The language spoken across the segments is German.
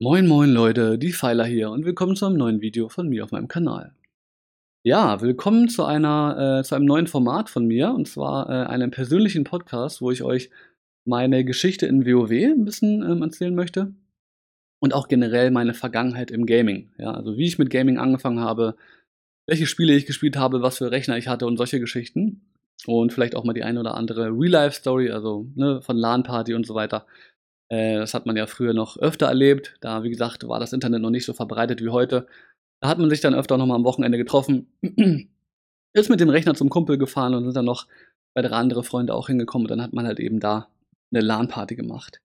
Moin moin Leute, die Pfeiler hier und willkommen zu einem neuen Video von mir auf meinem Kanal. Ja, willkommen zu einer äh, zu einem neuen Format von mir und zwar äh, einem persönlichen Podcast, wo ich euch meine Geschichte in WoW ein bisschen ähm, erzählen möchte und auch generell meine Vergangenheit im Gaming. Ja, also wie ich mit Gaming angefangen habe, welche Spiele ich gespielt habe, was für Rechner ich hatte und solche Geschichten und vielleicht auch mal die eine oder andere Real-Life-Story, also ne, von LAN-Party und so weiter. Äh, das hat man ja früher noch öfter erlebt. Da, wie gesagt, war das Internet noch nicht so verbreitet wie heute. Da hat man sich dann öfter noch mal am Wochenende getroffen, ist mit dem Rechner zum Kumpel gefahren und sind dann noch drei andere Freunde auch hingekommen. Und dann hat man halt eben da eine LAN-Party gemacht.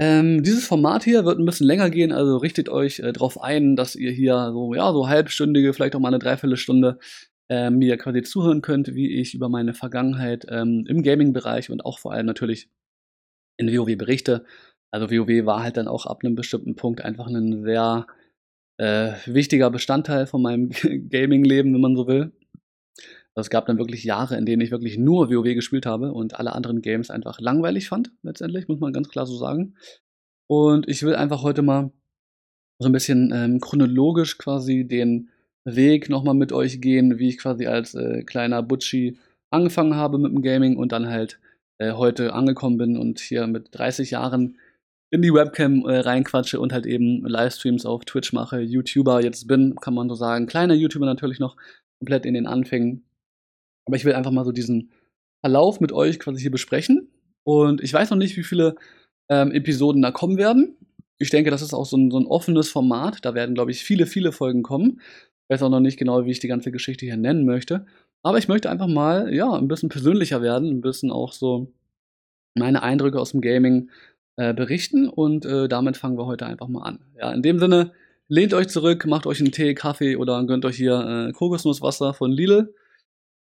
Ähm, dieses Format hier wird ein bisschen länger gehen, also richtet euch äh, darauf ein, dass ihr hier so, ja, so halbstündige, vielleicht auch mal eine Dreiviertelstunde äh, mir quasi zuhören könnt, wie ich über meine Vergangenheit ähm, im Gaming-Bereich und auch vor allem natürlich in WoW berichte. Also WoW war halt dann auch ab einem bestimmten Punkt einfach ein sehr äh, wichtiger Bestandteil von meinem Gaming-Leben, wenn man so will. Also es gab dann wirklich Jahre, in denen ich wirklich nur WoW gespielt habe und alle anderen Games einfach langweilig fand, letztendlich, muss man ganz klar so sagen. Und ich will einfach heute mal so ein bisschen ähm, chronologisch quasi den Weg nochmal mit euch gehen, wie ich quasi als äh, kleiner Butchi angefangen habe mit dem Gaming und dann halt äh, heute angekommen bin und hier mit 30 Jahren in die Webcam äh, reinquatsche und halt eben Livestreams auf Twitch mache, YouTuber jetzt bin, kann man so sagen. Kleiner YouTuber natürlich noch, komplett in den Anfängen. Aber ich will einfach mal so diesen Verlauf mit euch quasi hier besprechen. Und ich weiß noch nicht, wie viele ähm, Episoden da kommen werden. Ich denke, das ist auch so ein, so ein offenes Format. Da werden, glaube ich, viele, viele Folgen kommen. Ich weiß auch noch nicht genau, wie ich die ganze Geschichte hier nennen möchte. Aber ich möchte einfach mal, ja, ein bisschen persönlicher werden, ein bisschen auch so meine Eindrücke aus dem Gaming äh, berichten und äh, damit fangen wir heute einfach mal an. Ja, in dem Sinne, lehnt euch zurück, macht euch einen Tee, Kaffee oder gönnt euch hier äh, Kokosnusswasser von Lidl.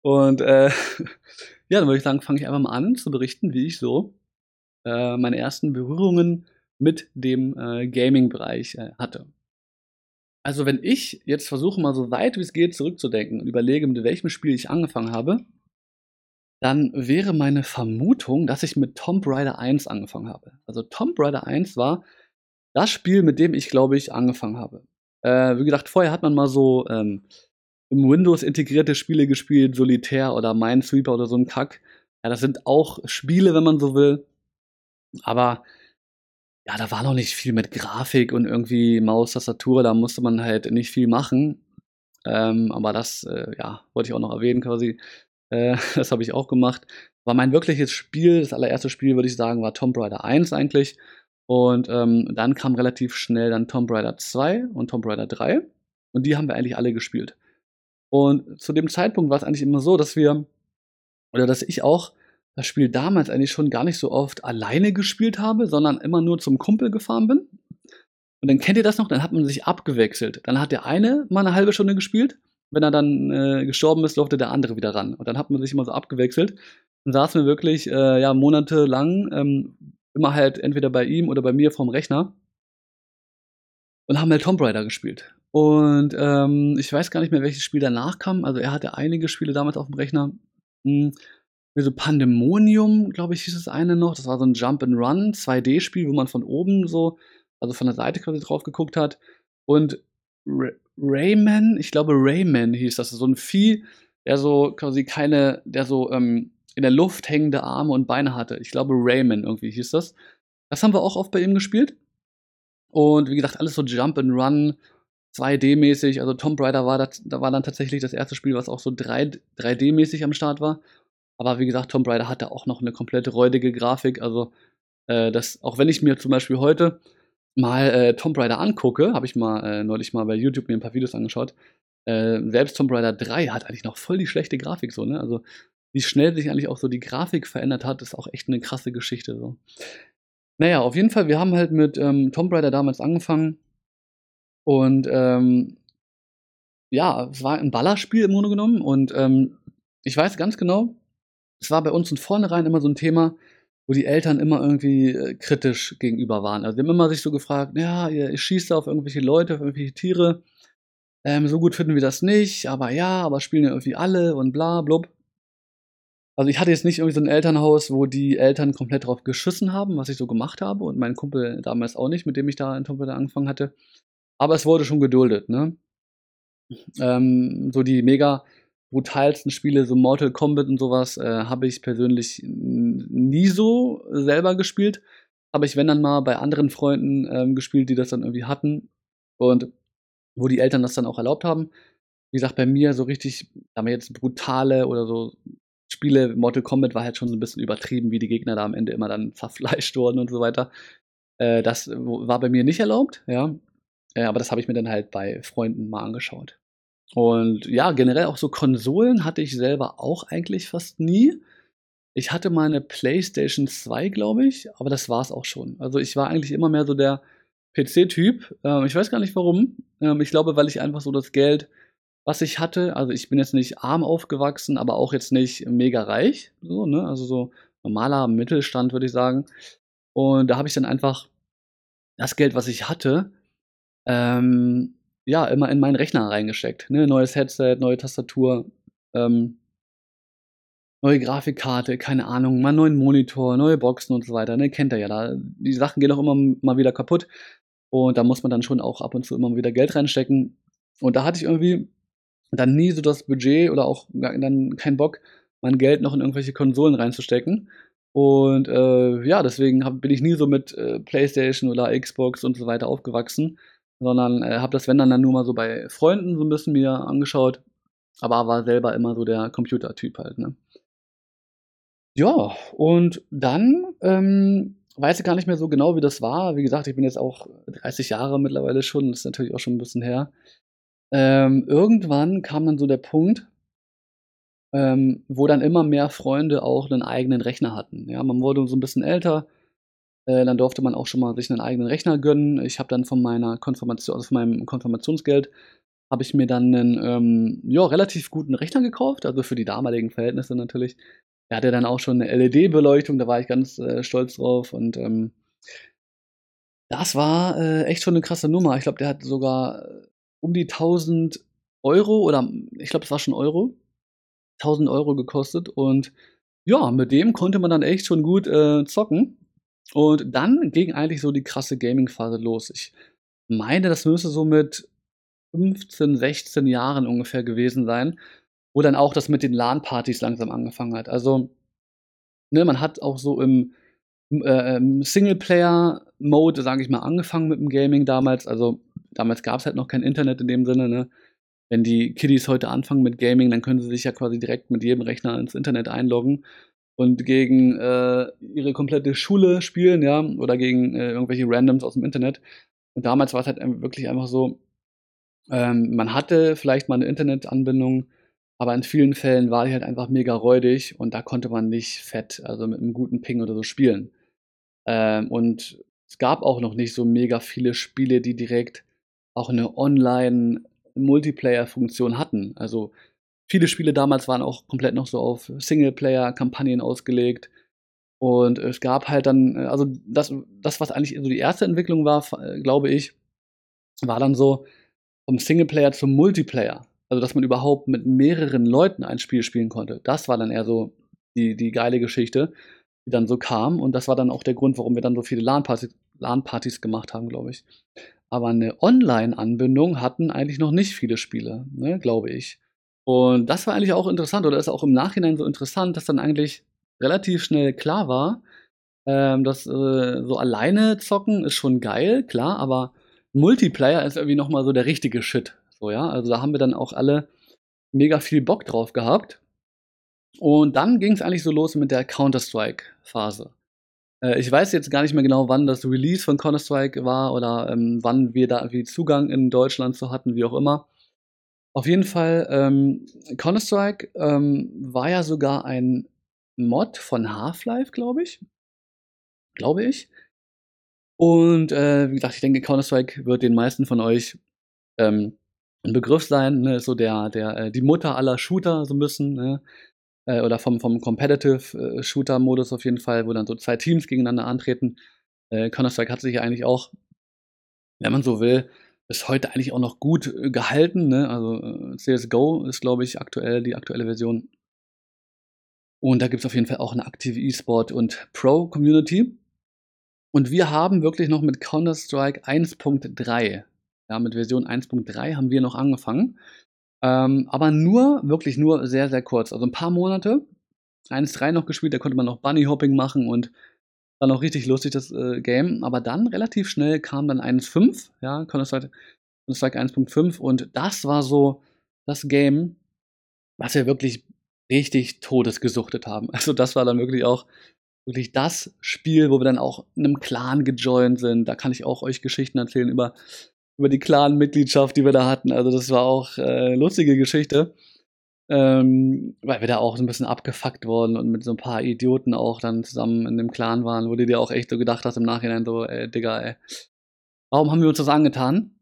Und äh, ja, dann würde ich sagen, fange ich einfach mal an zu berichten, wie ich so äh, meine ersten Berührungen mit dem äh, Gaming-Bereich äh, hatte. Also wenn ich jetzt versuche mal so weit wie es geht zurückzudenken und überlege, mit welchem Spiel ich angefangen habe, dann wäre meine Vermutung, dass ich mit Tomb Raider 1 angefangen habe. Also Tomb Raider 1 war das Spiel, mit dem ich, glaube ich, angefangen habe. Äh, wie gesagt, vorher hat man mal so ähm, im Windows integrierte Spiele gespielt, Solitär oder Minesweeper oder so ein Kack. Ja, das sind auch Spiele, wenn man so will. Aber ja, da war noch nicht viel mit Grafik und irgendwie Maus, Tastatur, da musste man halt nicht viel machen. Ähm, aber das, äh, ja, wollte ich auch noch erwähnen quasi. Äh, das habe ich auch gemacht. War mein wirkliches Spiel, das allererste Spiel, würde ich sagen, war Tomb Raider 1 eigentlich. Und ähm, dann kam relativ schnell dann Tomb Raider 2 und Tomb Raider 3. Und die haben wir eigentlich alle gespielt. Und zu dem Zeitpunkt war es eigentlich immer so, dass wir, oder dass ich auch das Spiel damals eigentlich schon gar nicht so oft alleine gespielt habe, sondern immer nur zum Kumpel gefahren bin. Und dann kennt ihr das noch, dann hat man sich abgewechselt. Dann hat der eine mal eine halbe Stunde gespielt, wenn er dann äh, gestorben ist, durfte der andere wieder ran. Und dann hat man sich immer so abgewechselt. Dann saßen wir wirklich äh, ja, monatelang ähm, immer halt entweder bei ihm oder bei mir vorm Rechner und haben halt Tomb Raider gespielt. Und ähm, ich weiß gar nicht mehr, welches Spiel danach kam. Also er hatte einige Spiele damals auf dem Rechner. Hm, so Pandemonium, glaube ich, hieß es eine noch. Das war so ein Jump and Run 2D-Spiel, wo man von oben so, also von der Seite quasi drauf geguckt hat. Und Ray Rayman, ich glaube Rayman hieß das, so ein Vieh, der so quasi keine, der so ähm, in der Luft hängende Arme und Beine hatte. Ich glaube Rayman irgendwie hieß das. Das haben wir auch oft bei ihm gespielt. Und wie gesagt, alles so Jump and Run, 2D-mäßig. Also Tomb Raider war, das, da war dann tatsächlich das erste Spiel, was auch so 3, 3D-mäßig am Start war. Aber wie gesagt, Tomb Raider hatte auch noch eine komplett räudige Grafik. Also, äh, das, auch wenn ich mir zum Beispiel heute mal äh, Tomb Raider angucke, habe ich mal äh, neulich mal bei YouTube mir ein paar Videos angeschaut. Äh, selbst Tomb Raider 3 hat eigentlich noch voll die schlechte Grafik so, ne? Also, wie schnell sich eigentlich auch so die Grafik verändert hat, ist auch echt eine krasse Geschichte so. Naja, auf jeden Fall, wir haben halt mit ähm, Tomb Raider damals angefangen. Und ähm, ja, es war ein Ballerspiel im Grunde genommen. Und ähm, ich weiß ganz genau, es war bei uns von vornherein immer so ein Thema, wo die Eltern immer irgendwie äh, kritisch gegenüber waren. Also die haben immer sich so gefragt, ja, ihr, schießt auf irgendwelche Leute, auf irgendwelche Tiere. Ähm, so gut finden wir das nicht, aber ja, aber spielen ja irgendwie alle und bla blub. Also ich hatte jetzt nicht irgendwie so ein Elternhaus, wo die Eltern komplett drauf geschissen haben, was ich so gemacht habe und mein Kumpel damals auch nicht, mit dem ich da in Raider angefangen hatte. Aber es wurde schon geduldet, ne? Ähm, so die mega brutalsten Spiele, so Mortal Kombat und sowas, äh, habe ich persönlich nie so selber gespielt. Habe ich, wenn dann mal bei anderen Freunden ähm, gespielt, die das dann irgendwie hatten und wo die Eltern das dann auch erlaubt haben. Wie gesagt, bei mir so richtig, haben wir jetzt brutale oder so Spiele, Mortal Kombat war halt schon so ein bisschen übertrieben, wie die Gegner da am Ende immer dann zerfleischt wurden und so weiter. Äh, das war bei mir nicht erlaubt, ja. Äh, aber das habe ich mir dann halt bei Freunden mal angeschaut. Und ja, generell auch so Konsolen hatte ich selber auch eigentlich fast nie. Ich hatte mal eine PlayStation 2, glaube ich, aber das war es auch schon. Also ich war eigentlich immer mehr so der PC-Typ. Ähm, ich weiß gar nicht warum. Ähm, ich glaube, weil ich einfach so das Geld, was ich hatte, also ich bin jetzt nicht arm aufgewachsen, aber auch jetzt nicht mega reich. So, ne? Also so normaler Mittelstand, würde ich sagen. Und da habe ich dann einfach das Geld, was ich hatte, ähm, ja, immer in meinen Rechner reingesteckt. Ne? Neues Headset, neue Tastatur, ähm, neue Grafikkarte, keine Ahnung, mal neuen Monitor, neue Boxen und so weiter. Ne? Kennt ihr ja da. Die Sachen gehen auch immer mal wieder kaputt. Und da muss man dann schon auch ab und zu immer wieder Geld reinstecken. Und da hatte ich irgendwie dann nie so das Budget oder auch dann keinen Bock, mein Geld noch in irgendwelche Konsolen reinzustecken. Und äh, ja, deswegen hab, bin ich nie so mit äh, PlayStation oder Xbox und so weiter aufgewachsen sondern äh, habe das, wenn dann, dann nur mal so bei Freunden so ein bisschen mir angeschaut, aber war selber immer so der Computertyp halt, ne? Ja, und dann ähm, weiß ich gar nicht mehr so genau, wie das war. Wie gesagt, ich bin jetzt auch 30 Jahre mittlerweile schon, das ist natürlich auch schon ein bisschen her. Ähm, irgendwann kam dann so der Punkt, ähm, wo dann immer mehr Freunde auch einen eigenen Rechner hatten. Ja, man wurde so ein bisschen älter, äh, dann durfte man auch schon mal sich einen eigenen Rechner gönnen. Ich habe dann von meiner Konfirmation, also von meinem Konfirmationsgeld, habe ich mir dann einen ähm, ja, relativ guten Rechner gekauft, also für die damaligen Verhältnisse natürlich. Er hatte dann auch schon eine LED-Beleuchtung, da war ich ganz äh, stolz drauf und ähm, das war äh, echt schon eine krasse Nummer. Ich glaube, der hat sogar äh, um die 1000 Euro oder ich glaube, es war schon Euro, 1000 Euro gekostet und ja, mit dem konnte man dann echt schon gut äh, zocken. Und dann ging eigentlich so die krasse Gaming-Phase los. Ich meine, das müsste so mit 15, 16 Jahren ungefähr gewesen sein, wo dann auch das mit den LAN-Partys langsam angefangen hat. Also, ne, man hat auch so im, äh, Singleplayer-Mode, sage ich mal, angefangen mit dem Gaming damals. Also, damals gab es halt noch kein Internet in dem Sinne, ne? Wenn die Kiddies heute anfangen mit Gaming, dann können sie sich ja quasi direkt mit jedem Rechner ins Internet einloggen und gegen äh, ihre komplette Schule spielen, ja, oder gegen äh, irgendwelche Randoms aus dem Internet. Und damals war es halt wirklich einfach so, ähm, man hatte vielleicht mal eine Internetanbindung, aber in vielen Fällen war die halt einfach mega räudig und da konnte man nicht fett, also mit einem guten Ping oder so spielen. Ähm, und es gab auch noch nicht so mega viele Spiele, die direkt auch eine Online-Multiplayer-Funktion hatten. Also viele Spiele damals waren auch komplett noch so auf Singleplayer-Kampagnen ausgelegt. Und es gab halt dann, äh, also das, das, was eigentlich so die erste Entwicklung war, äh, glaube ich, war dann so vom Singleplayer zum Multiplayer. Also, dass man überhaupt mit mehreren Leuten ein Spiel spielen konnte. Das war dann eher so die, die geile Geschichte, die dann so kam. Und das war dann auch der Grund, warum wir dann so viele LAN-Partys LAN gemacht haben, glaube ich. Aber eine Online-Anbindung hatten eigentlich noch nicht viele Spiele, ne, glaube ich. Und das war eigentlich auch interessant oder ist auch im Nachhinein so interessant, dass dann eigentlich relativ schnell klar war, ähm, dass äh, so alleine zocken ist schon geil, klar, aber Multiplayer ist irgendwie nochmal so der richtige Shit. So, ja, also da haben wir dann auch alle mega viel Bock drauf gehabt. Und dann ging es eigentlich so los mit der Counter-Strike-Phase. Äh, ich weiß jetzt gar nicht mehr genau, wann das Release von Counter-Strike war oder ähm, wann wir da irgendwie Zugang in Deutschland zu hatten, wie auch immer. Auf jeden Fall, ähm, Counter-Strike ähm, war ja sogar ein Mod von Half-Life, glaube ich. Glaube ich. Und äh, wie gesagt, ich denke, Counter-Strike wird den meisten von euch ähm, ein Begriff sein, ne? so der, der, äh, die Mutter aller Shooter so ein bisschen, ne? äh, oder vom, vom Competitive äh, auf jeden Fall, wo dann so zwei Teams gegeneinander antreten. Äh, Counter-Strike hat sich ja eigentlich auch, wenn man so will, ist heute eigentlich auch noch gut äh, gehalten. Ne? Also äh, CSGO ist, glaube ich, aktuell die aktuelle Version. Und da gibt es auf jeden Fall auch eine aktive E-Sport- und Pro-Community. Und wir haben wirklich noch mit Counter-Strike 1.3, ja, mit Version 1.3 haben wir noch angefangen. Ähm, aber nur, wirklich nur sehr, sehr kurz. Also ein paar Monate. 1.3 noch gespielt, da konnte man noch Bunny-Hopping machen und war noch richtig lustig, das äh, Game. Aber dann relativ schnell kam dann 1.5, ja, Counter-Strike Counter 1.5 und das war so das Game, was wir wirklich richtig todesgesuchtet haben. Also das war dann wirklich auch wirklich das Spiel, wo wir dann auch in einem Clan gejoint sind. Da kann ich auch euch Geschichten erzählen über, über die Clan-Mitgliedschaft, die wir da hatten. Also das war auch äh, lustige Geschichte. Ähm, weil wir da auch so ein bisschen abgefuckt wurden und mit so ein paar Idioten auch dann zusammen in dem Clan waren, wo du dir auch echt so gedacht hast im Nachhinein so, ey, Digga, ey, warum haben wir uns das angetan?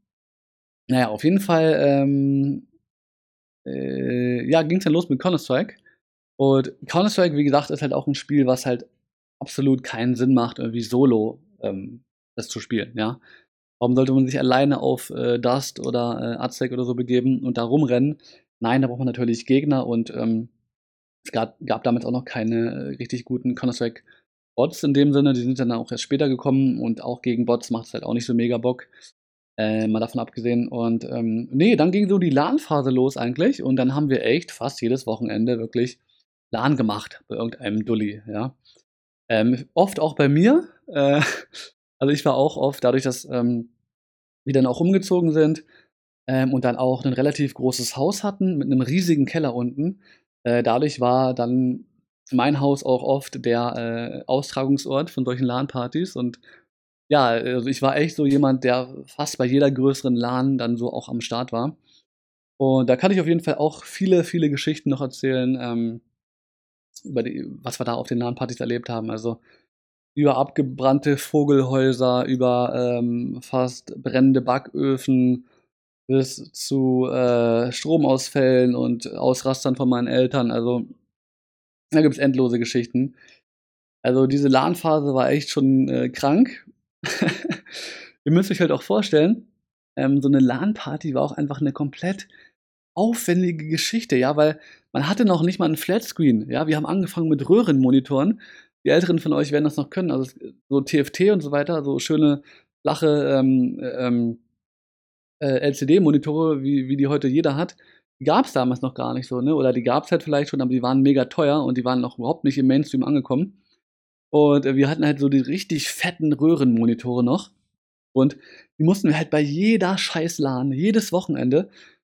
Naja, auf jeden Fall, ähm, äh, ja, ging es dann los mit Counter-Strike. Und Counter-Strike, wie gesagt, ist halt auch ein Spiel, was halt absolut keinen Sinn macht, irgendwie solo ähm, das zu spielen, ja. Warum sollte man sich alleine auf äh, Dust oder äh, Aztec oder so begeben und da rumrennen? Nein, da braucht man natürlich Gegner und ähm, es gab, gab damals auch noch keine äh, richtig guten Counter-Strike Bots in dem Sinne, die sind dann auch erst später gekommen und auch gegen Bots macht es halt auch nicht so mega Bock. Äh, mal davon abgesehen. Und ähm, nee, dann ging so die LAN-Phase los eigentlich. Und dann haben wir echt fast jedes Wochenende wirklich LAN gemacht bei irgendeinem Dulli, ja. Ähm, oft auch bei mir. Äh, also ich war auch oft, dadurch, dass ähm, wir dann auch umgezogen sind ähm, und dann auch ein relativ großes Haus hatten mit einem riesigen Keller unten. Äh, dadurch war dann mein Haus auch oft der äh, Austragungsort von solchen LAN-Partys und ja, also ich war echt so jemand, der fast bei jeder größeren LAN dann so auch am Start war. Und da kann ich auf jeden Fall auch viele, viele Geschichten noch erzählen, ähm, über die, was wir da auf den LAN-Partys erlebt haben. Also über abgebrannte Vogelhäuser, über ähm, fast brennende Backöfen bis zu äh, Stromausfällen und Ausrastern von meinen Eltern. Also da gibt es endlose Geschichten. Also diese LAN-Phase war echt schon äh, krank Ihr müsst euch halt auch vorstellen, ähm, so eine LAN-Party war auch einfach eine komplett aufwendige Geschichte, ja, weil man hatte noch nicht mal einen Flatscreen, ja, wir haben angefangen mit Röhrenmonitoren. Die Älteren von euch werden das noch können, also so TFT und so weiter, so schöne flache ähm, ähm, äh, LCD-Monitore, wie, wie die heute jeder hat, gab es damals noch gar nicht so, ne? Oder die gab es halt vielleicht schon, aber die waren mega teuer und die waren noch überhaupt nicht im Mainstream angekommen. Und äh, wir hatten halt so die richtig fetten Röhrenmonitore noch. Und die mussten wir halt bei jeder scheiß LAN, jedes Wochenende,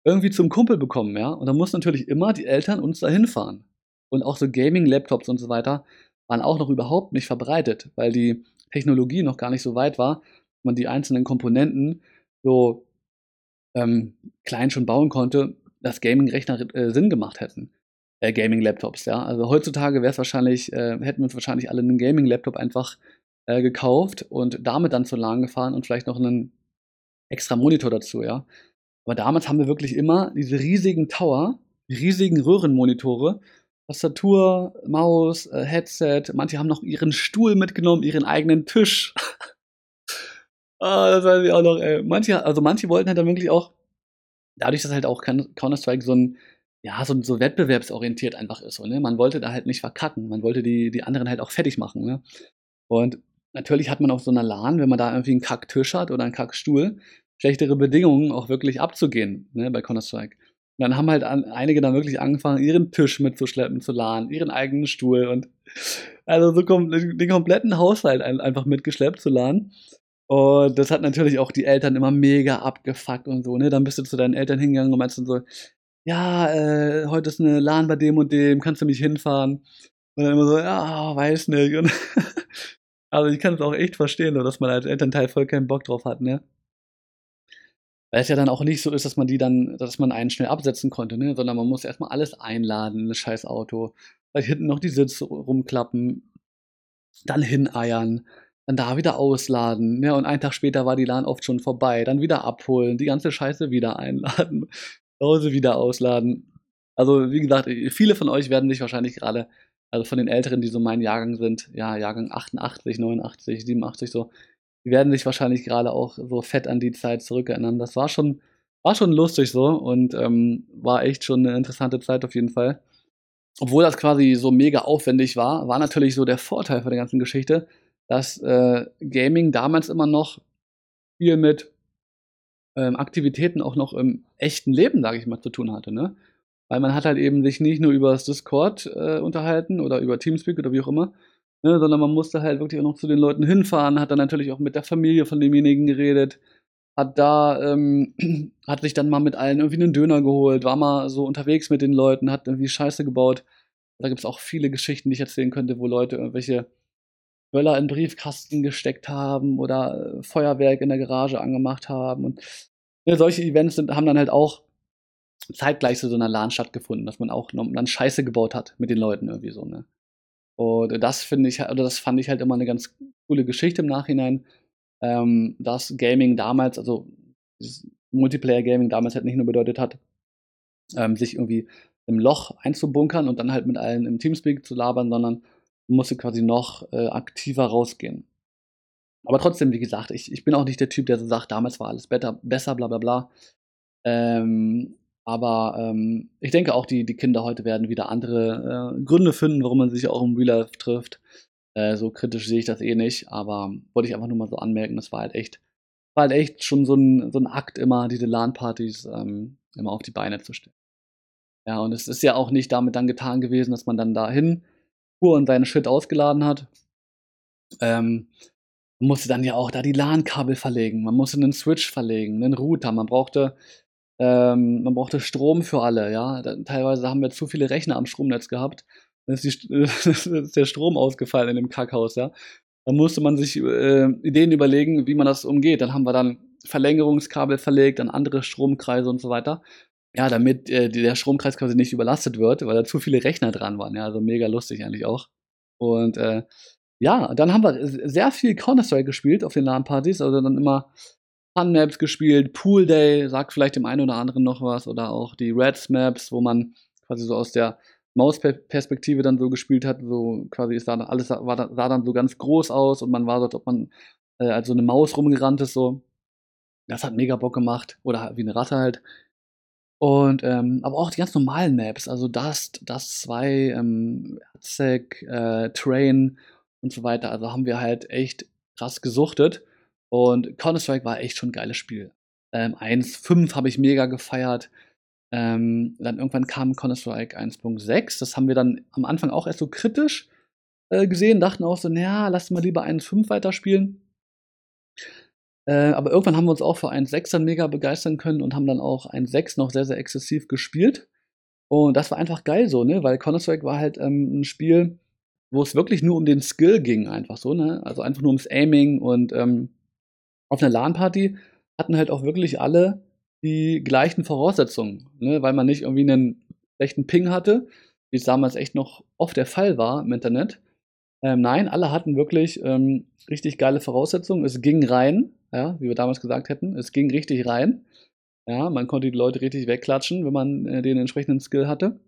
irgendwie zum Kumpel bekommen, ja. Und da mussten natürlich immer die Eltern uns dahin fahren. Und auch so Gaming-Laptops und so weiter waren auch noch überhaupt nicht verbreitet, weil die Technologie noch gar nicht so weit war, man die einzelnen Komponenten so ähm, klein schon bauen konnte, dass Gaming-Rechner äh, Sinn gemacht hätten äh, Gaming-Laptops, ja. Also heutzutage wäre es wahrscheinlich, äh, hätten wir uns wahrscheinlich alle einen Gaming-Laptop einfach äh, gekauft und damit dann zur LAN gefahren und vielleicht noch einen extra Monitor dazu, ja. Aber damals haben wir wirklich immer diese riesigen Tower, riesigen Röhrenmonitore, Tastatur, Maus, äh, Headset. Manche haben noch ihren Stuhl mitgenommen, ihren eigenen Tisch. ah, das weiß ich auch noch, ey. Manche, also manche wollten halt dann wirklich auch, dadurch, dass halt auch Counter-Strike so ein ja, so, so wettbewerbsorientiert einfach ist. So, ne? Man wollte da halt nicht verkacken. Man wollte die, die anderen halt auch fertig machen. Ne? Und natürlich hat man auf so einer LAN, wenn man da irgendwie einen Kacktisch hat oder einen Kackstuhl, schlechtere Bedingungen auch wirklich abzugehen ne, bei Counter-Strike. Und dann haben halt an, einige dann wirklich angefangen, ihren Tisch mitzuschleppen zu LAN, ihren eigenen Stuhl und also so kom den kompletten Haushalt ein, einfach mitgeschleppt zu LAN. Und das hat natürlich auch die Eltern immer mega abgefuckt und so, ne? Dann bist du zu deinen Eltern hingegangen und meinst dann so, ja, äh, heute ist eine LAN bei dem und dem, kannst du mich hinfahren? Und dann immer so, ja, weiß nicht. Und also ich kann es auch echt verstehen, dass man als Elternteil voll keinen Bock drauf hat, ne? Weil es ja dann auch nicht so ist, dass man die dann, dass man einen schnell absetzen konnte, ne? Sondern man muss erstmal alles einladen in scheiß Auto. Vielleicht hinten noch die Sitze rumklappen, dann hineiern, dann da wieder ausladen, ne? Und einen Tag später war die LAN oft schon vorbei, dann wieder abholen, die ganze Scheiße wieder einladen. Hause wieder ausladen. Also, wie gesagt, viele von euch werden sich wahrscheinlich gerade, also von den Älteren, die so mein Jahrgang sind, ja, Jahrgang 88, 89, 87, so, die werden sich wahrscheinlich gerade auch so fett an die Zeit zurückerinnern. Das war schon, war schon lustig so und ähm, war echt schon eine interessante Zeit auf jeden Fall. obwohl das quasi so mega aufwendig war, war natürlich so der Vorteil von der ganzen Geschichte, dass äh, Gaming damals immer noch viel mit ähm, Aktivitäten auch noch im echten Leben, sage ich mal, zu tun hatte. Ne? Weil man hat halt eben sich nicht nur über das Discord äh, unterhalten oder über Teamspeak oder wie auch immer, ne, sondern man musste halt wirklich auch noch zu den Leuten hinfahren, hat dann natürlich auch mit der Familie von demjenigen geredet, hat da, ähm, hat sich dann mal mit allen irgendwie einen Döner geholt, war mal so unterwegs mit den Leuten, hat irgendwie Scheiße gebaut. Da gibt es auch viele Geschichten, die ich erzählen könnte, wo Leute irgendwelche Böller in Briefkasten gesteckt haben oder äh, Feuerwerk in der Garage angemacht haben. Und ja, solche Events sind, haben dann halt auch zeitgleich zu so einer LAN stattgefunden, dass man auch dann Scheiße gebaut hat mit den Leuten irgendwie so, ne? Und das finde ich, oder das fand ich halt immer eine ganz coole Geschichte im Nachhinein, ähm, dass Gaming damals, also Multiplayer-Gaming damals halt nicht nur bedeutet hat, ähm, sich irgendwie im Loch einzubunkern und dann halt mit allen im Teamspeak zu labern, sondern musste quasi noch äh, aktiver rausgehen. Aber trotzdem, wie gesagt, ich, ich bin auch nicht der Typ, der so sagt, damals war alles better, besser, bla bla bla. Ähm, aber ähm, ich denke auch, die, die Kinder heute werden wieder andere äh, Gründe finden, warum man sich auch im Real Life trifft. Äh, so kritisch sehe ich das eh nicht, aber wollte ich einfach nur mal so anmerken, das war halt echt, war halt echt schon so ein, so ein Akt immer, diese LAN-Partys ähm, immer auf die Beine zu stellen. Ja, und es ist ja auch nicht damit dann getan gewesen, dass man dann dahin fuhr und seine Shit ausgeladen hat. Ähm, man musste dann ja auch da die LAN-Kabel verlegen, man musste einen Switch verlegen, einen Router, man brauchte, ähm, man brauchte Strom für alle, ja. Teilweise haben wir zu viele Rechner am Stromnetz gehabt. Dann ist, die, ist der Strom ausgefallen in dem Kackhaus, ja. Da musste man sich äh, Ideen überlegen, wie man das umgeht. Dann haben wir dann Verlängerungskabel verlegt, dann andere Stromkreise und so weiter ja, damit äh, der Stromkreis quasi nicht überlastet wird, weil da zu viele Rechner dran waren. Ja, also mega lustig eigentlich auch. Und äh, ja, dann haben wir sehr viel Counter-Strike gespielt auf den LAN-Partys, also dann immer Fun-Maps gespielt, Pool Day, sagt vielleicht dem einen oder anderen noch was, oder auch die Reds Maps, wo man quasi so aus der Mausperspektive dann so gespielt hat, so quasi ist da alles war, sah dann so ganz groß aus und man war so, als ob man äh, als so eine Maus rumgerannt ist, so. Das hat mega Bock gemacht. Oder wie eine Ratte halt. Und, ähm, aber auch die ganz normalen Maps, also Dust, Dust 2, ähm, Aztec, äh, Train und so weiter. Also haben wir halt echt krass gesuchtet. Und Counter-Strike war echt schon ein geiles Spiel. Ähm, 1.5 habe ich mega gefeiert. Ähm, dann irgendwann kam Counter-Strike 1.6. Das haben wir dann am Anfang auch erst so kritisch äh, gesehen, dachten auch so, naja, lass mal lieber 1.5 weiterspielen. Äh, aber irgendwann haben wir uns auch für 1.6 dann mega begeistern können und haben dann auch 1.6 noch sehr, sehr exzessiv gespielt. Und das war einfach geil so, ne? Weil Counter-Strike war halt ähm, ein Spiel, wo es wirklich nur um den Skill ging, einfach so, ne? Also einfach nur ums Aiming und ähm, auf einer LAN-Party hatten halt auch wirklich alle die gleichen Voraussetzungen, ne? Weil man nicht irgendwie einen schlechten Ping hatte, wie es damals echt noch oft der Fall war im Internet. Ähm, nein, alle hatten wirklich ähm, richtig geile Voraussetzungen. Es ging rein, ja, wie wir damals gesagt hätten. Es ging richtig rein. Ja, man konnte die Leute richtig wegklatschen, wenn man äh, den entsprechenden Skill hatte.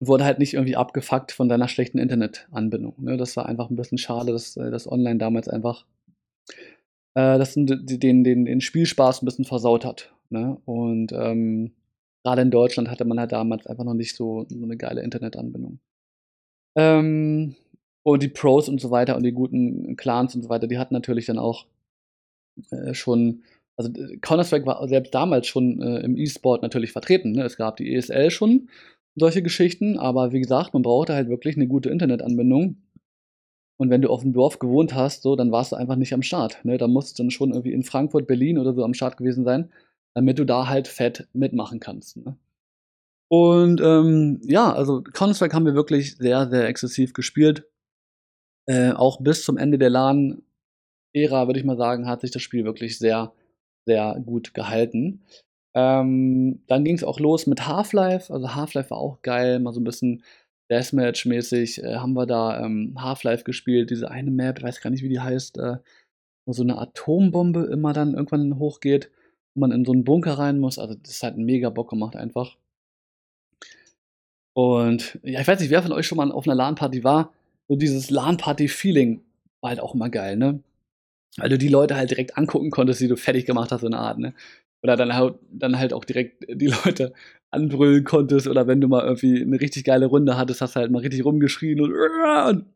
Wurde halt nicht irgendwie abgefuckt von deiner schlechten Internetanbindung. Ne? Das war einfach ein bisschen schade, dass äh, das Online damals einfach äh, das den, den, den Spielspaß ein bisschen versaut hat. Ne? Und ähm, gerade in Deutschland hatte man halt damals einfach noch nicht so, so eine geile Internetanbindung. Ähm, und die Pros und so weiter und die guten Clans und so weiter, die hatten natürlich dann auch äh, schon, also äh, Counter-Strike war selbst damals schon äh, im E-Sport natürlich vertreten. Ne? Es gab die ESL schon, solche Geschichten, aber wie gesagt, man brauchte halt wirklich eine gute Internetanbindung. Und wenn du auf dem Dorf gewohnt hast, so, dann warst du einfach nicht am Start. Ne? Da musst du dann schon irgendwie in Frankfurt, Berlin oder so am Start gewesen sein, damit du da halt fett mitmachen kannst. Ne? Und ähm, ja, also Counter-Strike haben wir wirklich sehr, sehr exzessiv gespielt. Äh, auch bis zum Ende der LAN Ära, würde ich mal sagen, hat sich das Spiel wirklich sehr, sehr gut gehalten. Ähm, dann ging es auch los mit Half-Life. Also Half-Life war auch geil, mal so ein bisschen Deathmatch-mäßig äh, haben wir da ähm, Half-Life gespielt. Diese eine Map, ich weiß gar nicht, wie die heißt, äh, wo so eine Atombombe immer dann irgendwann hochgeht, wo man in so einen Bunker rein muss. Also das hat mega Bock gemacht einfach. Und ja, ich weiß nicht, wer von euch schon mal auf einer LAN-Party war. So dieses LAN-Party-Feeling war halt auch immer geil, ne? weil du die Leute halt direkt angucken konntest, die du fertig gemacht hast, so eine Art, ne? oder dann halt, dann halt auch direkt die Leute anbrüllen konntest oder wenn du mal irgendwie eine richtig geile Runde hattest, hast du halt mal richtig rumgeschrien und, und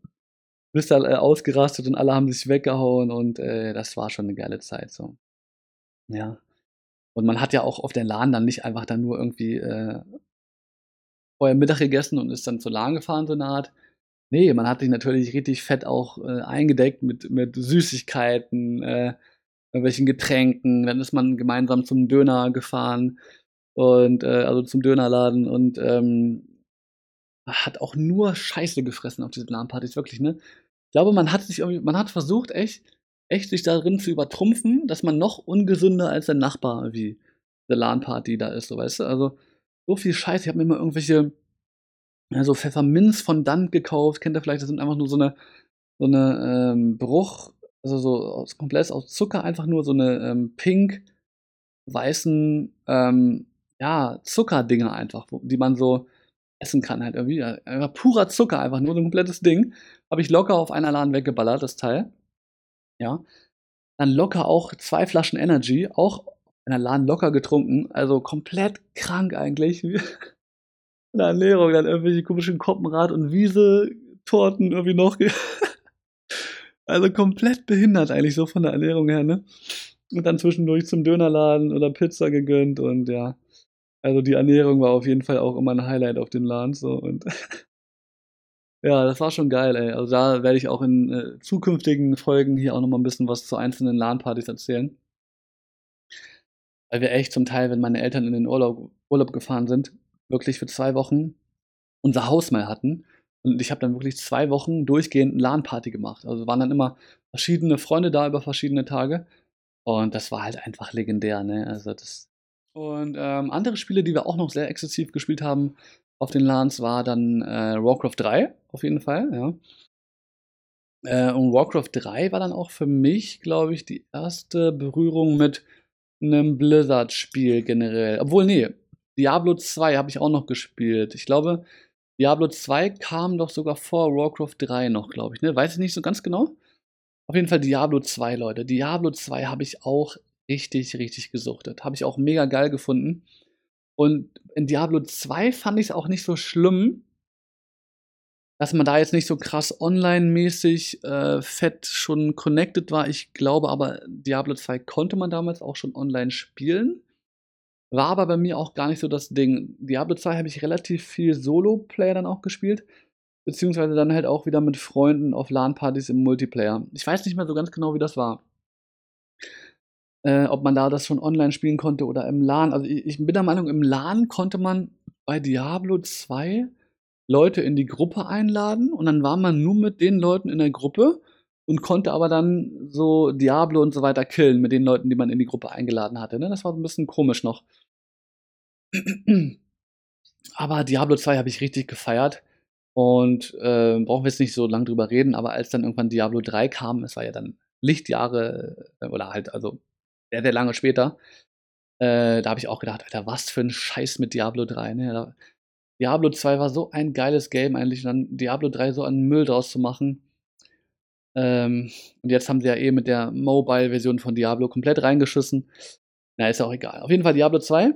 bist äh, ausgerastet und alle haben sich weggehauen und äh, das war schon eine geile Zeit so. Ja. Und man hat ja auch auf den LAN dann nicht einfach dann nur irgendwie äh, vorher Mittag gegessen und ist dann zur LAN gefahren, so eine Art. Nee, man hat sich natürlich richtig fett auch äh, eingedeckt mit, mit Süßigkeiten, äh, irgendwelchen Getränken. Dann ist man gemeinsam zum Döner gefahren und äh, also zum Dönerladen und ähm, hat auch nur Scheiße gefressen auf diesen LAN-Partys, wirklich, ne? Ich glaube, man hat sich irgendwie, man hat versucht, echt, echt sich darin zu übertrumpfen, dass man noch ungesünder als der Nachbar wie der LAN-Party da ist, so weißt du? Also, so viel Scheiße. Ich habe mir immer irgendwelche, ja, so Pfefferminz von Dant gekauft. Kennt ihr vielleicht? Das sind einfach nur so eine, so eine ähm, Bruch, also so aus, komplett aus Zucker, einfach nur so eine ähm, pink weißen, ähm, ja, Zuckerdinger einfach, wo, die man so essen kann halt irgendwie. Einfach purer Zucker, einfach nur so ein komplettes Ding. Habe ich locker auf einer Laden weggeballert, das Teil. Ja. Dann locker auch zwei Flaschen Energy, auch in der Laden locker getrunken. Also komplett krank eigentlich. In der Ernährung, dann irgendwelche komischen Koppenrad- und Wiese-Torten irgendwie noch. also komplett behindert eigentlich so von der Ernährung her, ne? Und dann zwischendurch zum Dönerladen oder Pizza gegönnt und ja. Also die Ernährung war auf jeden Fall auch immer ein Highlight auf den LAN so und ja, das war schon geil, ey. Also da werde ich auch in äh, zukünftigen Folgen hier auch nochmal ein bisschen was zu einzelnen LAN-Partys erzählen. Weil wir echt zum Teil, wenn meine Eltern in den Urlaub, Urlaub gefahren sind, wirklich für zwei Wochen unser Haus mal hatten. Und ich habe dann wirklich zwei Wochen durchgehend LAN-Party gemacht. Also waren dann immer verschiedene Freunde da über verschiedene Tage. Und das war halt einfach legendär, ne? Also das. Und ähm, andere Spiele, die wir auch noch sehr exzessiv gespielt haben auf den LANs, war dann äh, Warcraft 3, auf jeden Fall, ja. Äh, und Warcraft 3 war dann auch für mich, glaube ich, die erste Berührung mit einem Blizzard-Spiel generell. Obwohl, nee, Diablo 2 habe ich auch noch gespielt. Ich glaube, Diablo 2 kam doch sogar vor Warcraft 3 noch, glaube ich. Ne? Weiß ich nicht so ganz genau. Auf jeden Fall Diablo 2, Leute. Diablo 2 habe ich auch richtig, richtig gesuchtet. Habe ich auch mega geil gefunden. Und in Diablo 2 fand ich es auch nicht so schlimm, dass man da jetzt nicht so krass online-mäßig äh, fett schon connected war. Ich glaube aber, Diablo 2 konnte man damals auch schon online spielen. War aber bei mir auch gar nicht so das Ding. Diablo 2 habe ich relativ viel Solo-Player dann auch gespielt. Beziehungsweise dann halt auch wieder mit Freunden auf LAN-Partys im Multiplayer. Ich weiß nicht mehr so ganz genau, wie das war. Äh, ob man da das schon online spielen konnte oder im LAN. Also ich, ich bin der Meinung, im LAN konnte man bei Diablo 2 Leute in die Gruppe einladen und dann war man nur mit den Leuten in der Gruppe und konnte aber dann so Diablo und so weiter killen mit den Leuten, die man in die Gruppe eingeladen hatte. Ne? Das war ein bisschen komisch noch. aber Diablo 2 habe ich richtig gefeiert und äh, brauchen wir jetzt nicht so lange drüber reden, aber als dann irgendwann Diablo 3 kam, es war ja dann Lichtjahre äh, oder halt also sehr, sehr lange später, äh, da habe ich auch gedacht, Alter, was für ein Scheiß mit Diablo 3. Ne? Diablo 2 war so ein geiles Game eigentlich, und dann Diablo 3 so einen Müll draus zu machen. Ähm, und jetzt haben sie ja eh mit der Mobile-Version von Diablo komplett reingeschissen. Na, ist ja auch egal. Auf jeden Fall Diablo 2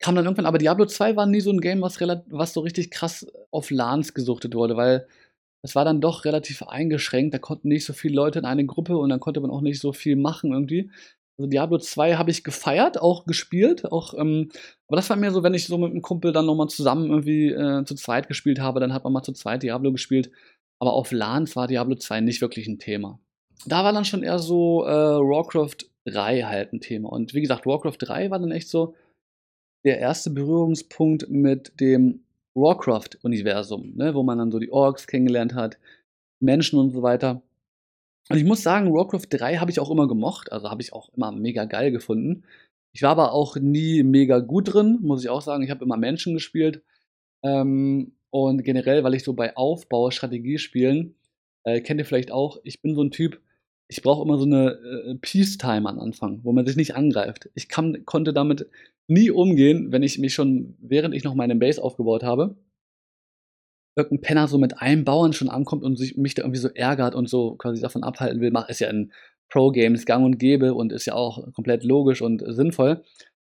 kam dann irgendwann, aber Diablo 2 war nie so ein Game, was, was so richtig krass auf LANs gesuchtet wurde, weil es war dann doch relativ eingeschränkt. Da konnten nicht so viele Leute in eine Gruppe und dann konnte man auch nicht so viel machen irgendwie. Also Diablo 2 habe ich gefeiert, auch gespielt, auch, ähm, aber das war mir so, wenn ich so mit einem Kumpel dann nochmal zusammen irgendwie äh, zu zweit gespielt habe, dann hat man mal zu zweit Diablo gespielt. Aber auf LANs war Diablo 2 nicht wirklich ein Thema. Da war dann schon eher so äh, Warcraft 3 halt ein Thema. Und wie gesagt, Warcraft 3 war dann echt so der erste Berührungspunkt mit dem Warcraft-Universum, ne, wo man dann so die Orks kennengelernt hat, Menschen und so weiter. Und ich muss sagen, Warcraft 3 habe ich auch immer gemocht, also habe ich auch immer mega geil gefunden. Ich war aber auch nie mega gut drin, muss ich auch sagen. Ich habe immer Menschen gespielt. Ähm, und generell, weil ich so bei Aufbau, Strategiespielen, äh, kennt ihr vielleicht auch, ich bin so ein Typ, ich brauche immer so eine äh, Peace-Time am Anfang, wo man sich nicht angreift. Ich kann, konnte damit nie umgehen, wenn ich mich schon, während ich noch meine Base aufgebaut habe, irgendein Penner so mit einem Bauern schon ankommt und sich, mich da irgendwie so ärgert und so quasi davon abhalten will, mach, ist ja in Pro-Games gang und gäbe und ist ja auch komplett logisch und sinnvoll.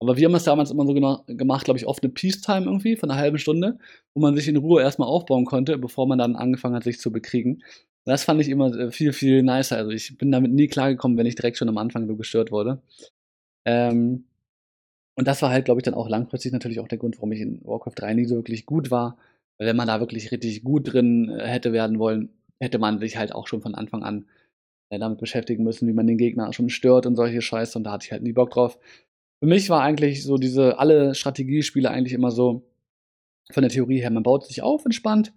Aber wir haben es damals immer so gemacht, glaube ich, oft eine Peacetime irgendwie von einer halben Stunde, wo man sich in Ruhe erstmal aufbauen konnte, bevor man dann angefangen hat, sich zu bekriegen. Das fand ich immer äh, viel, viel nicer. Also ich bin damit nie klargekommen, wenn ich direkt schon am Anfang so gestört wurde. Ähm, und das war halt, glaube ich, dann auch langfristig natürlich auch der Grund, warum ich in Warcraft 3 nie so wirklich gut war. Weil wenn man da wirklich richtig gut drin äh, hätte werden wollen, hätte man sich halt auch schon von Anfang an äh, damit beschäftigen müssen, wie man den Gegner schon stört und solche Scheiße. Und da hatte ich halt nie Bock drauf. Für mich war eigentlich so diese, alle Strategiespiele eigentlich immer so von der Theorie her, man baut sich auf entspannt,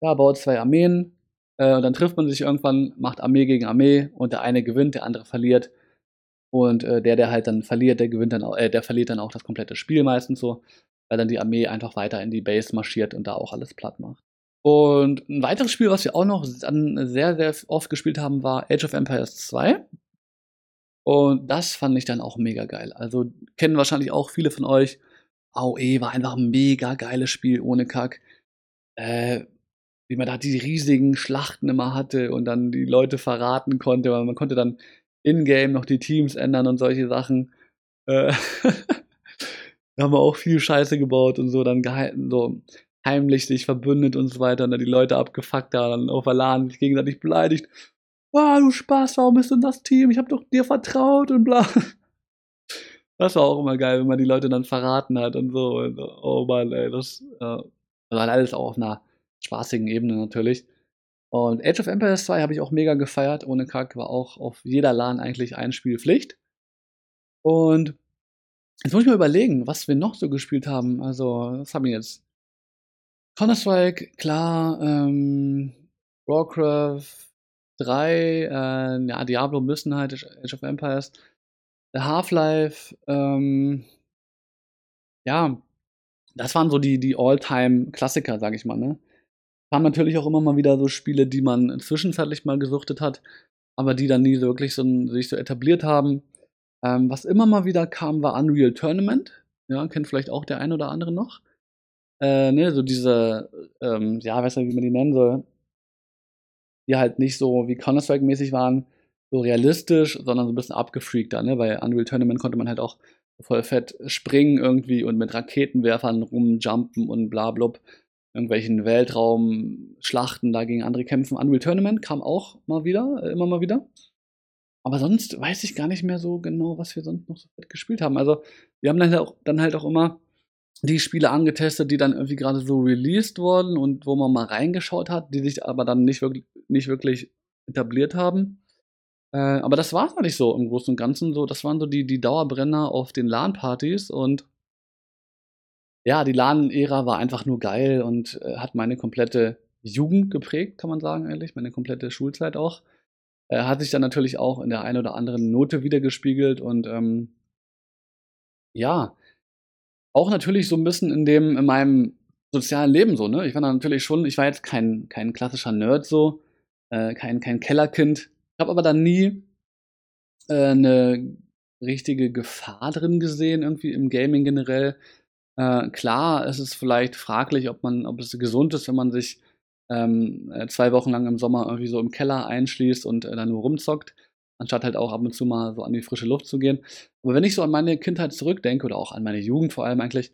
ja, baut zwei Armeen, äh, und dann trifft man sich irgendwann, macht Armee gegen Armee und der eine gewinnt, der andere verliert. Und äh, der, der halt dann verliert, der gewinnt dann auch, äh, der verliert dann auch das komplette Spiel meistens so, weil dann die Armee einfach weiter in die Base marschiert und da auch alles platt macht. Und ein weiteres Spiel, was wir auch noch sehr, sehr oft gespielt haben, war Age of Empires 2. Und das fand ich dann auch mega geil. Also kennen wahrscheinlich auch viele von euch. AOE war einfach ein mega geiles Spiel ohne Kack. Äh, wie man da die riesigen Schlachten immer hatte und dann die Leute verraten konnte, weil man konnte dann in-game noch die Teams ändern und solche Sachen. Äh, da haben wir auch viel Scheiße gebaut und so dann gehalten, so heimlich sich verbündet und so weiter und dann die Leute abgefuckt da, dann auf der LAN sich gegenseitig beleidigt. Oh, du Spaß, warum bist du in das Team? Ich hab doch dir vertraut und bla. Das war auch immer geil, wenn man die Leute dann verraten hat und so. Und. Oh Mann, ey, das äh, war alles auch auf einer spaßigen Ebene natürlich. Und Age of Empires 2 habe ich auch mega gefeiert. Ohne Kack war auch auf jeder LAN eigentlich ein Spiel Pflicht. Und jetzt muss ich mal überlegen, was wir noch so gespielt haben. Also, was haben wir jetzt? Counter-Strike, klar, ähm, Warcraft 3, äh, ja, Diablo müssen halt, Age of Empires, Half-Life, ähm, ja, das waren so die, die All-Time-Klassiker, sag ich mal, ne? Haben natürlich auch immer mal wieder so Spiele, die man zwischenzeitlich mal gesuchtet hat, aber die dann nie so wirklich so, sich so etabliert haben. Ähm, was immer mal wieder kam, war Unreal Tournament. Ja, kennt vielleicht auch der ein oder andere noch. Äh, ne, so diese, ähm, ja, weiß nicht, wie man die nennen soll. Die halt nicht so wie Counter-Strike-mäßig waren, so realistisch, sondern so ein bisschen abgefreakter, ne? Bei Unreal Tournament konnte man halt auch voll fett springen irgendwie und mit Raketenwerfern rumjumpen und bla blub irgendwelchen Weltraumschlachten da gegen andere kämpfen. Unreal Tournament kam auch mal wieder, äh, immer mal wieder. Aber sonst weiß ich gar nicht mehr so genau, was wir sonst noch so gespielt haben. Also, wir haben dann halt auch, dann halt auch immer die Spiele angetestet, die dann irgendwie gerade so released wurden und wo man mal reingeschaut hat, die sich aber dann nicht wirklich, nicht wirklich etabliert haben. Äh, aber das war es eigentlich so im Großen und Ganzen. So, das waren so die, die Dauerbrenner auf den LAN-Partys und ja, die LAN-Ära war einfach nur geil und äh, hat meine komplette Jugend geprägt, kann man sagen, ehrlich, meine komplette Schulzeit auch. Äh, hat sich dann natürlich auch in der einen oder anderen Note wiedergespiegelt und ähm, ja, auch natürlich so ein bisschen in dem, in meinem sozialen Leben so, ne? Ich war natürlich schon, ich war jetzt kein, kein klassischer Nerd so, äh, kein, kein Kellerkind, habe aber dann nie äh, eine richtige Gefahr drin gesehen, irgendwie im Gaming generell. Äh, klar, es ist vielleicht fraglich, ob man, ob es gesund ist, wenn man sich ähm, äh, zwei Wochen lang im Sommer irgendwie so im Keller einschließt und äh, dann nur rumzockt, anstatt halt auch ab und zu mal so an die frische Luft zu gehen. Aber wenn ich so an meine Kindheit zurückdenke oder auch an meine Jugend vor allem eigentlich,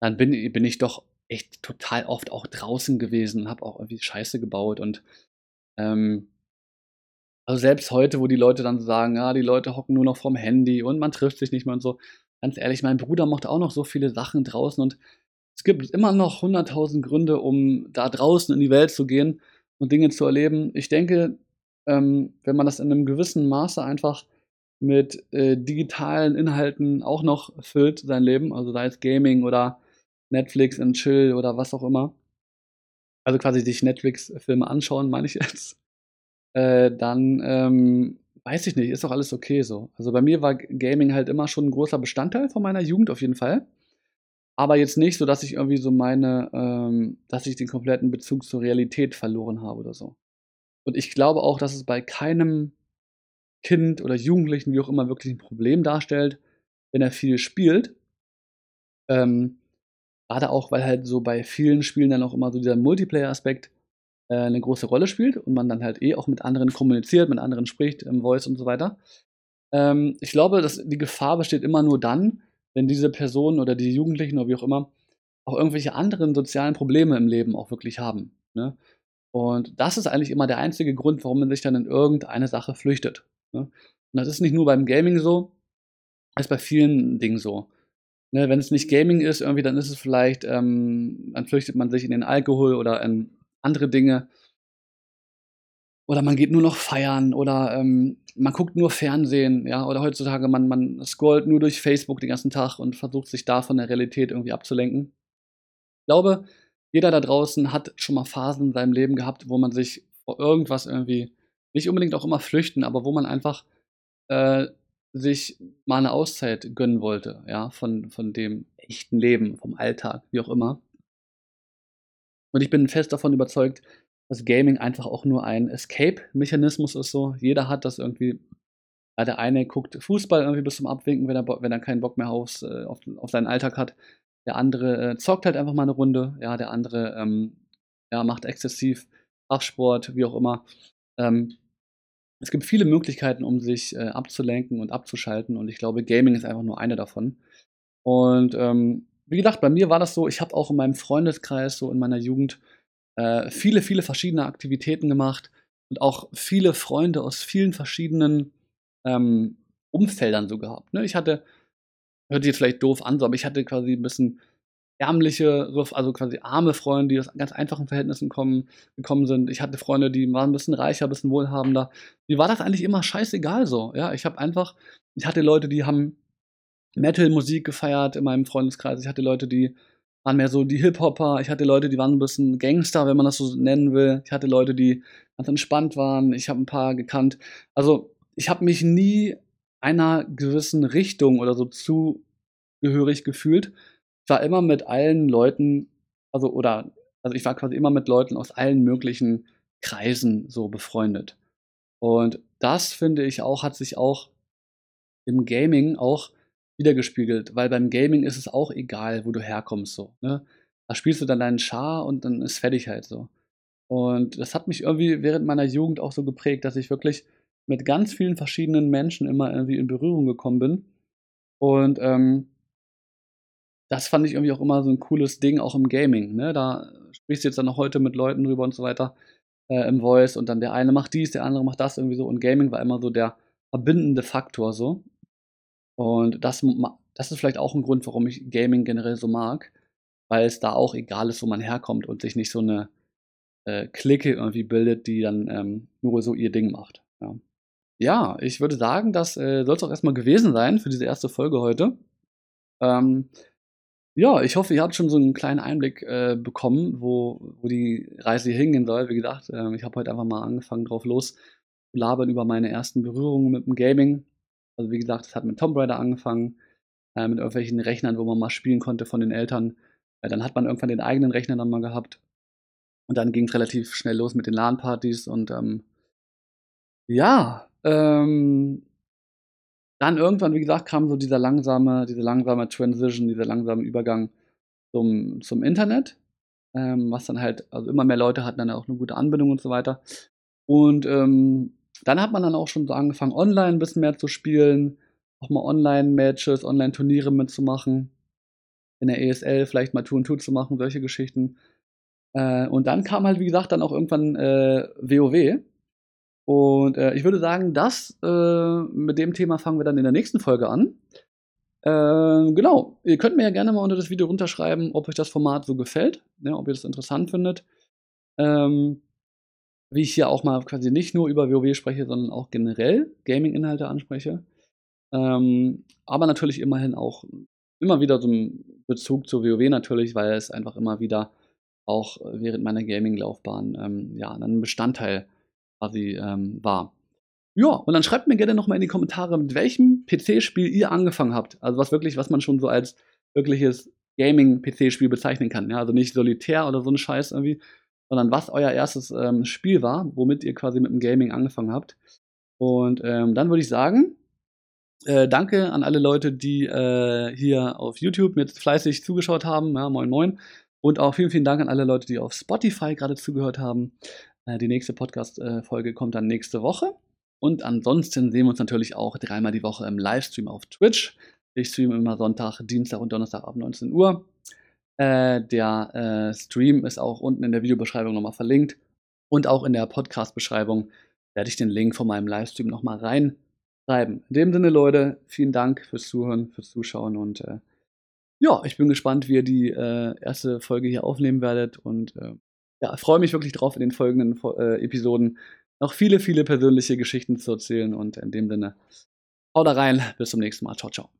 dann bin, bin ich doch echt total oft auch draußen gewesen und habe auch irgendwie Scheiße gebaut und ähm, also selbst heute, wo die Leute dann sagen, ja, die Leute hocken nur noch vorm Handy und man trifft sich nicht mehr und so, ganz ehrlich, mein Bruder macht auch noch so viele Sachen draußen und es gibt immer noch hunderttausend Gründe, um da draußen in die Welt zu gehen und Dinge zu erleben. Ich denke, ähm, wenn man das in einem gewissen Maße einfach mit äh, digitalen Inhalten auch noch füllt, sein Leben, also sei es Gaming oder Netflix und Chill oder was auch immer, also quasi sich Netflix-Filme anschauen, meine ich jetzt, äh, dann ähm, weiß ich nicht, ist doch alles okay so. Also bei mir war Gaming halt immer schon ein großer Bestandteil von meiner Jugend auf jeden Fall. Aber jetzt nicht so, dass ich irgendwie so meine, ähm, dass ich den kompletten Bezug zur Realität verloren habe oder so. Und ich glaube auch, dass es bei keinem Kind oder Jugendlichen, wie auch immer, wirklich ein Problem darstellt, wenn er viel spielt. Ähm, Gerade auch, weil halt so bei vielen Spielen dann auch immer so dieser Multiplayer-Aspekt äh, eine große Rolle spielt und man dann halt eh auch mit anderen kommuniziert, mit anderen spricht, im Voice und so weiter. Ähm, ich glaube, dass die Gefahr besteht immer nur dann, wenn diese Personen oder die Jugendlichen oder wie auch immer auch irgendwelche anderen sozialen Probleme im Leben auch wirklich haben. Ne? Und das ist eigentlich immer der einzige Grund, warum man sich dann in irgendeine Sache flüchtet. Ne? Und das ist nicht nur beim Gaming so, das ist bei vielen Dingen so. Ne, wenn es nicht Gaming ist, irgendwie, dann ist es vielleicht, ähm, dann flüchtet man sich in den Alkohol oder in andere Dinge. Oder man geht nur noch feiern oder ähm, man guckt nur Fernsehen, ja, oder heutzutage man, man scrollt nur durch Facebook den ganzen Tag und versucht sich da von der Realität irgendwie abzulenken. Ich glaube, jeder da draußen hat schon mal Phasen in seinem Leben gehabt, wo man sich vor irgendwas irgendwie, nicht unbedingt auch immer flüchten, aber wo man einfach äh, sich mal eine Auszeit gönnen wollte, ja, von, von dem echten Leben, vom Alltag, wie auch immer. Und ich bin fest davon überzeugt, dass Gaming einfach auch nur ein Escape-Mechanismus ist. So, jeder hat das irgendwie. Der eine guckt Fußball irgendwie bis zum Abwinken, wenn er, wenn er keinen Bock mehr aufs, äh, auf, auf seinen Alltag hat. Der andere äh, zockt halt einfach mal eine Runde. Ja, der andere ähm, ja, macht exzessiv Kraftsport, wie auch immer. Ähm, es gibt viele Möglichkeiten, um sich äh, abzulenken und abzuschalten. Und ich glaube, Gaming ist einfach nur eine davon. Und ähm, wie gesagt, bei mir war das so, ich habe auch in meinem Freundeskreis, so in meiner Jugend, äh, viele, viele verschiedene Aktivitäten gemacht und auch viele Freunde aus vielen verschiedenen ähm, Umfeldern so gehabt. Ne? Ich hatte, hört sich jetzt vielleicht doof an, aber ich hatte quasi ein bisschen ärmliche, also quasi arme Freunde, die aus ganz einfachen Verhältnissen kommen, gekommen sind. Ich hatte Freunde, die waren ein bisschen reicher, ein bisschen wohlhabender. Mir war das eigentlich immer scheißegal so. Ja, ich habe einfach, ich hatte Leute, die haben Metal-Musik gefeiert in meinem Freundeskreis. Ich hatte Leute, die waren mehr so die Hip-Hopper. Ich hatte Leute, die waren ein bisschen Gangster, wenn man das so nennen will. Ich hatte Leute, die ganz entspannt waren. Ich habe ein paar gekannt. Also ich habe mich nie einer gewissen Richtung oder so zugehörig gefühlt. Ich war immer mit allen Leuten, also oder also ich war quasi immer mit Leuten aus allen möglichen Kreisen so befreundet. Und das finde ich auch, hat sich auch im Gaming auch wiedergespiegelt, weil beim Gaming ist es auch egal, wo du herkommst, so. Ne? Da spielst du dann deinen Char und dann ist fertig halt so. Und das hat mich irgendwie während meiner Jugend auch so geprägt, dass ich wirklich mit ganz vielen verschiedenen Menschen immer irgendwie in Berührung gekommen bin. Und ähm, das fand ich irgendwie auch immer so ein cooles Ding, auch im Gaming. Ne? Da sprichst du jetzt dann noch heute mit Leuten drüber und so weiter äh, im Voice und dann der eine macht dies, der andere macht das irgendwie so. Und Gaming war immer so der verbindende Faktor so. Und das, das ist vielleicht auch ein Grund, warum ich Gaming generell so mag, weil es da auch egal ist, wo man herkommt und sich nicht so eine äh, Clique irgendwie bildet, die dann ähm, nur so ihr Ding macht. Ja, ja ich würde sagen, das äh, soll es auch erstmal gewesen sein für diese erste Folge heute. Ähm, ja, ich hoffe, ihr habt schon so einen kleinen Einblick äh, bekommen, wo, wo die Reise hier hingehen soll. Wie gesagt, äh, ich habe heute einfach mal angefangen, drauf los zu labern über meine ersten Berührungen mit dem Gaming. Also wie gesagt, es hat mit Tomb Raider angefangen, äh, mit irgendwelchen Rechnern, wo man mal spielen konnte von den Eltern. Äh, dann hat man irgendwann den eigenen Rechner dann mal gehabt. Und dann ging es relativ schnell los mit den LAN-Partys und ähm, ja, ähm, dann irgendwann, wie gesagt, kam so dieser langsame, diese langsame Transition, dieser langsame Übergang zum, zum Internet, ähm, was dann halt, also immer mehr Leute hatten dann auch eine gute Anbindung und so weiter. Und ähm, dann hat man dann auch schon so angefangen, online ein bisschen mehr zu spielen, auch mal Online-Matches, Online-Turniere mitzumachen, in der ESL vielleicht mal Tour und Tour zu machen, solche Geschichten. Äh, und dann kam halt, wie gesagt, dann auch irgendwann äh, WoW. Und äh, ich würde sagen, das äh, mit dem Thema fangen wir dann in der nächsten Folge an. Äh, genau, ihr könnt mir ja gerne mal unter das Video runterschreiben, ob euch das Format so gefällt, ne, ob ihr das interessant findet. Ähm, wie ich hier auch mal quasi nicht nur über WoW spreche, sondern auch generell Gaming-Inhalte anspreche. Ähm, aber natürlich immerhin auch immer wieder so einen Bezug zu WoW natürlich, weil es einfach immer wieder auch während meiner Gaming-Laufbahn ähm, ja, ein Bestandteil quasi ähm, war. Ja, und dann schreibt mir gerne nochmal in die Kommentare, mit welchem PC-Spiel ihr angefangen habt. Also was wirklich, was man schon so als wirkliches Gaming-PC-Spiel bezeichnen kann. Ja, also nicht solitär oder so ein Scheiß irgendwie, sondern was euer erstes ähm, Spiel war, womit ihr quasi mit dem Gaming angefangen habt. Und ähm, dann würde ich sagen, äh, danke an alle Leute, die äh, hier auf YouTube mir fleißig zugeschaut haben. Ja, moin moin. Und auch vielen, vielen Dank an alle Leute, die auf Spotify gerade zugehört haben. Äh, die nächste Podcast-Folge kommt dann nächste Woche. Und ansonsten sehen wir uns natürlich auch dreimal die Woche im Livestream auf Twitch. Ich streame immer Sonntag, Dienstag und Donnerstag ab 19 Uhr. Äh, der äh, Stream ist auch unten in der Videobeschreibung nochmal verlinkt. Und auch in der Podcast-Beschreibung werde ich den Link von meinem Livestream nochmal reinschreiben. In dem Sinne, Leute, vielen Dank fürs Zuhören, fürs Zuschauen und ja, ich bin gespannt, wie ihr die erste Folge hier aufnehmen werdet und ja, freue mich wirklich drauf, in den folgenden äh, Episoden noch viele, viele persönliche Geschichten zu erzählen und in dem Sinne, haut da rein, bis zum nächsten Mal, ciao, ciao.